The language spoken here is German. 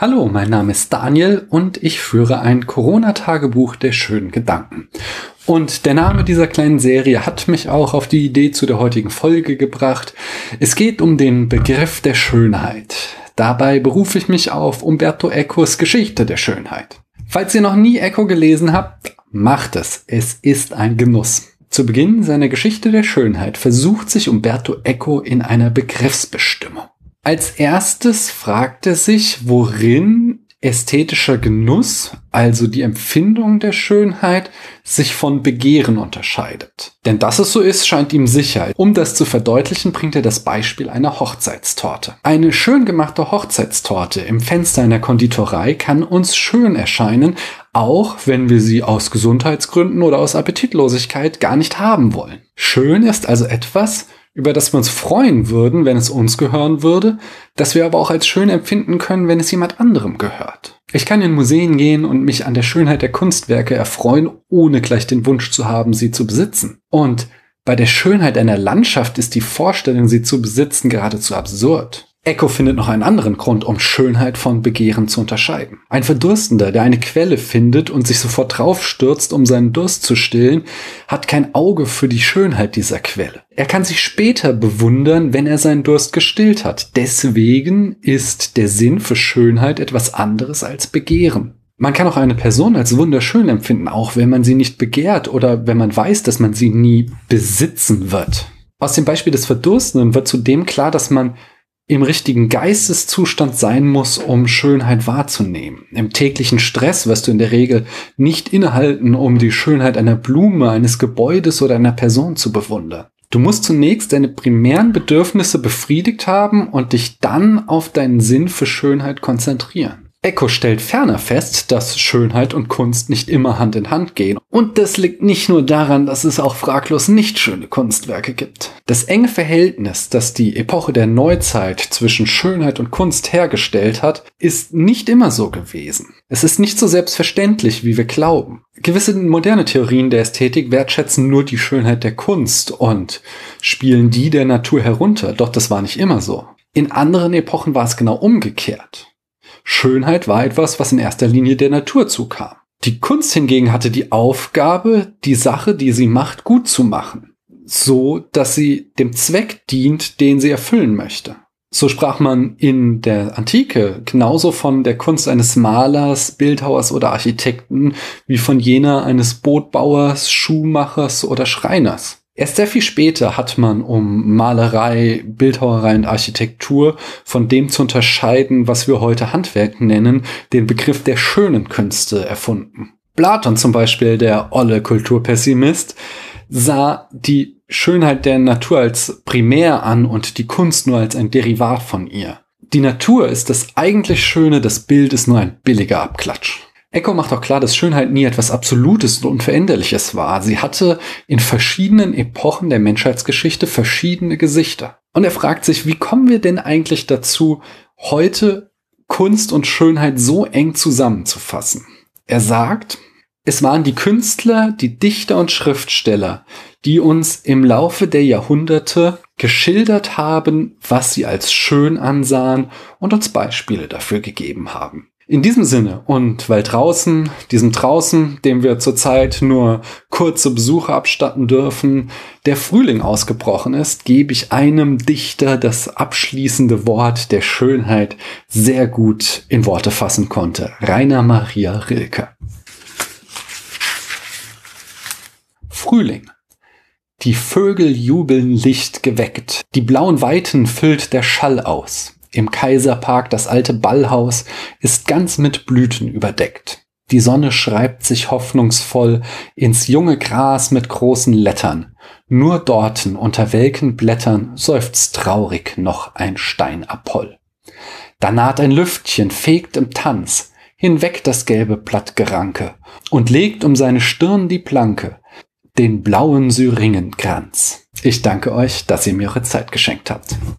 Hallo, mein Name ist Daniel und ich führe ein Corona-Tagebuch der schönen Gedanken. Und der Name dieser kleinen Serie hat mich auch auf die Idee zu der heutigen Folge gebracht. Es geht um den Begriff der Schönheit. Dabei berufe ich mich auf Umberto Ecos Geschichte der Schönheit. Falls ihr noch nie Eco gelesen habt, macht es. Es ist ein Genuss. Zu Beginn seiner Geschichte der Schönheit versucht sich Umberto Eco in einer Begriffsbestimmung. Als erstes fragt er sich, worin ästhetischer Genuss, also die Empfindung der Schönheit, sich von Begehren unterscheidet. Denn dass es so ist, scheint ihm sicher. Um das zu verdeutlichen, bringt er das Beispiel einer Hochzeitstorte. Eine schön gemachte Hochzeitstorte im Fenster einer Konditorei kann uns schön erscheinen, auch wenn wir sie aus Gesundheitsgründen oder aus Appetitlosigkeit gar nicht haben wollen. Schön ist also etwas, über das wir uns freuen würden, wenn es uns gehören würde, das wir aber auch als schön empfinden können, wenn es jemand anderem gehört. Ich kann in Museen gehen und mich an der Schönheit der Kunstwerke erfreuen, ohne gleich den Wunsch zu haben, sie zu besitzen. Und bei der Schönheit einer Landschaft ist die Vorstellung, sie zu besitzen, geradezu absurd. Echo findet noch einen anderen Grund, um Schönheit von Begehren zu unterscheiden. Ein Verdurstender, der eine Quelle findet und sich sofort draufstürzt, um seinen Durst zu stillen, hat kein Auge für die Schönheit dieser Quelle. Er kann sich später bewundern, wenn er seinen Durst gestillt hat. Deswegen ist der Sinn für Schönheit etwas anderes als Begehren. Man kann auch eine Person als wunderschön empfinden, auch wenn man sie nicht begehrt oder wenn man weiß, dass man sie nie besitzen wird. Aus dem Beispiel des Verdurstenden wird zudem klar, dass man im richtigen Geisteszustand sein muss, um Schönheit wahrzunehmen. Im täglichen Stress wirst du in der Regel nicht innehalten, um die Schönheit einer Blume, eines Gebäudes oder einer Person zu bewundern. Du musst zunächst deine primären Bedürfnisse befriedigt haben und dich dann auf deinen Sinn für Schönheit konzentrieren. Eco stellt ferner fest, dass Schönheit und Kunst nicht immer Hand in Hand gehen. Und das liegt nicht nur daran, dass es auch fraglos nicht schöne Kunstwerke gibt. Das enge Verhältnis, das die Epoche der Neuzeit zwischen Schönheit und Kunst hergestellt hat, ist nicht immer so gewesen. Es ist nicht so selbstverständlich, wie wir glauben. Gewisse moderne Theorien der Ästhetik wertschätzen nur die Schönheit der Kunst und spielen die der Natur herunter, doch das war nicht immer so. In anderen Epochen war es genau umgekehrt. Schönheit war etwas, was in erster Linie der Natur zukam. Die Kunst hingegen hatte die Aufgabe, die Sache, die sie macht, gut zu machen, so dass sie dem Zweck dient, den sie erfüllen möchte. So sprach man in der Antike genauso von der Kunst eines Malers, Bildhauers oder Architekten wie von jener eines Bootbauers, Schuhmachers oder Schreiners. Erst sehr viel später hat man, um Malerei, Bildhauerei und Architektur von dem zu unterscheiden, was wir heute Handwerk nennen, den Begriff der schönen Künste erfunden. Platon zum Beispiel, der olle Kulturpessimist, sah die Schönheit der Natur als primär an und die Kunst nur als ein Derivat von ihr. Die Natur ist das eigentlich Schöne, das Bild ist nur ein billiger Abklatsch. Eco macht auch klar, dass Schönheit nie etwas Absolutes und Unveränderliches war. Sie hatte in verschiedenen Epochen der Menschheitsgeschichte verschiedene Gesichter. Und er fragt sich, wie kommen wir denn eigentlich dazu, heute Kunst und Schönheit so eng zusammenzufassen? Er sagt, es waren die Künstler, die Dichter und Schriftsteller, die uns im Laufe der Jahrhunderte geschildert haben, was sie als schön ansahen und uns Beispiele dafür gegeben haben. In diesem Sinne und weil draußen, diesem draußen, dem wir zurzeit nur kurze Besuche abstatten dürfen, der Frühling ausgebrochen ist, gebe ich einem Dichter das abschließende Wort der Schönheit sehr gut in Worte fassen konnte. Rainer Maria Rilke. Frühling. Die Vögel jubeln Licht geweckt, die blauen Weiten füllt der Schall aus. Im Kaiserpark das alte Ballhaus ist ganz mit Blüten überdeckt. Die Sonne schreibt sich hoffnungsvoll ins junge Gras mit großen Lettern. Nur dorten unter welken Blättern seufzt traurig noch ein Steinapoll. Da naht ein Lüftchen, fegt im Tanz, hinweg das gelbe Blattgeranke und legt um seine Stirn die Planke, den blauen Syringenkranz. Ich danke euch, dass ihr mir eure Zeit geschenkt habt.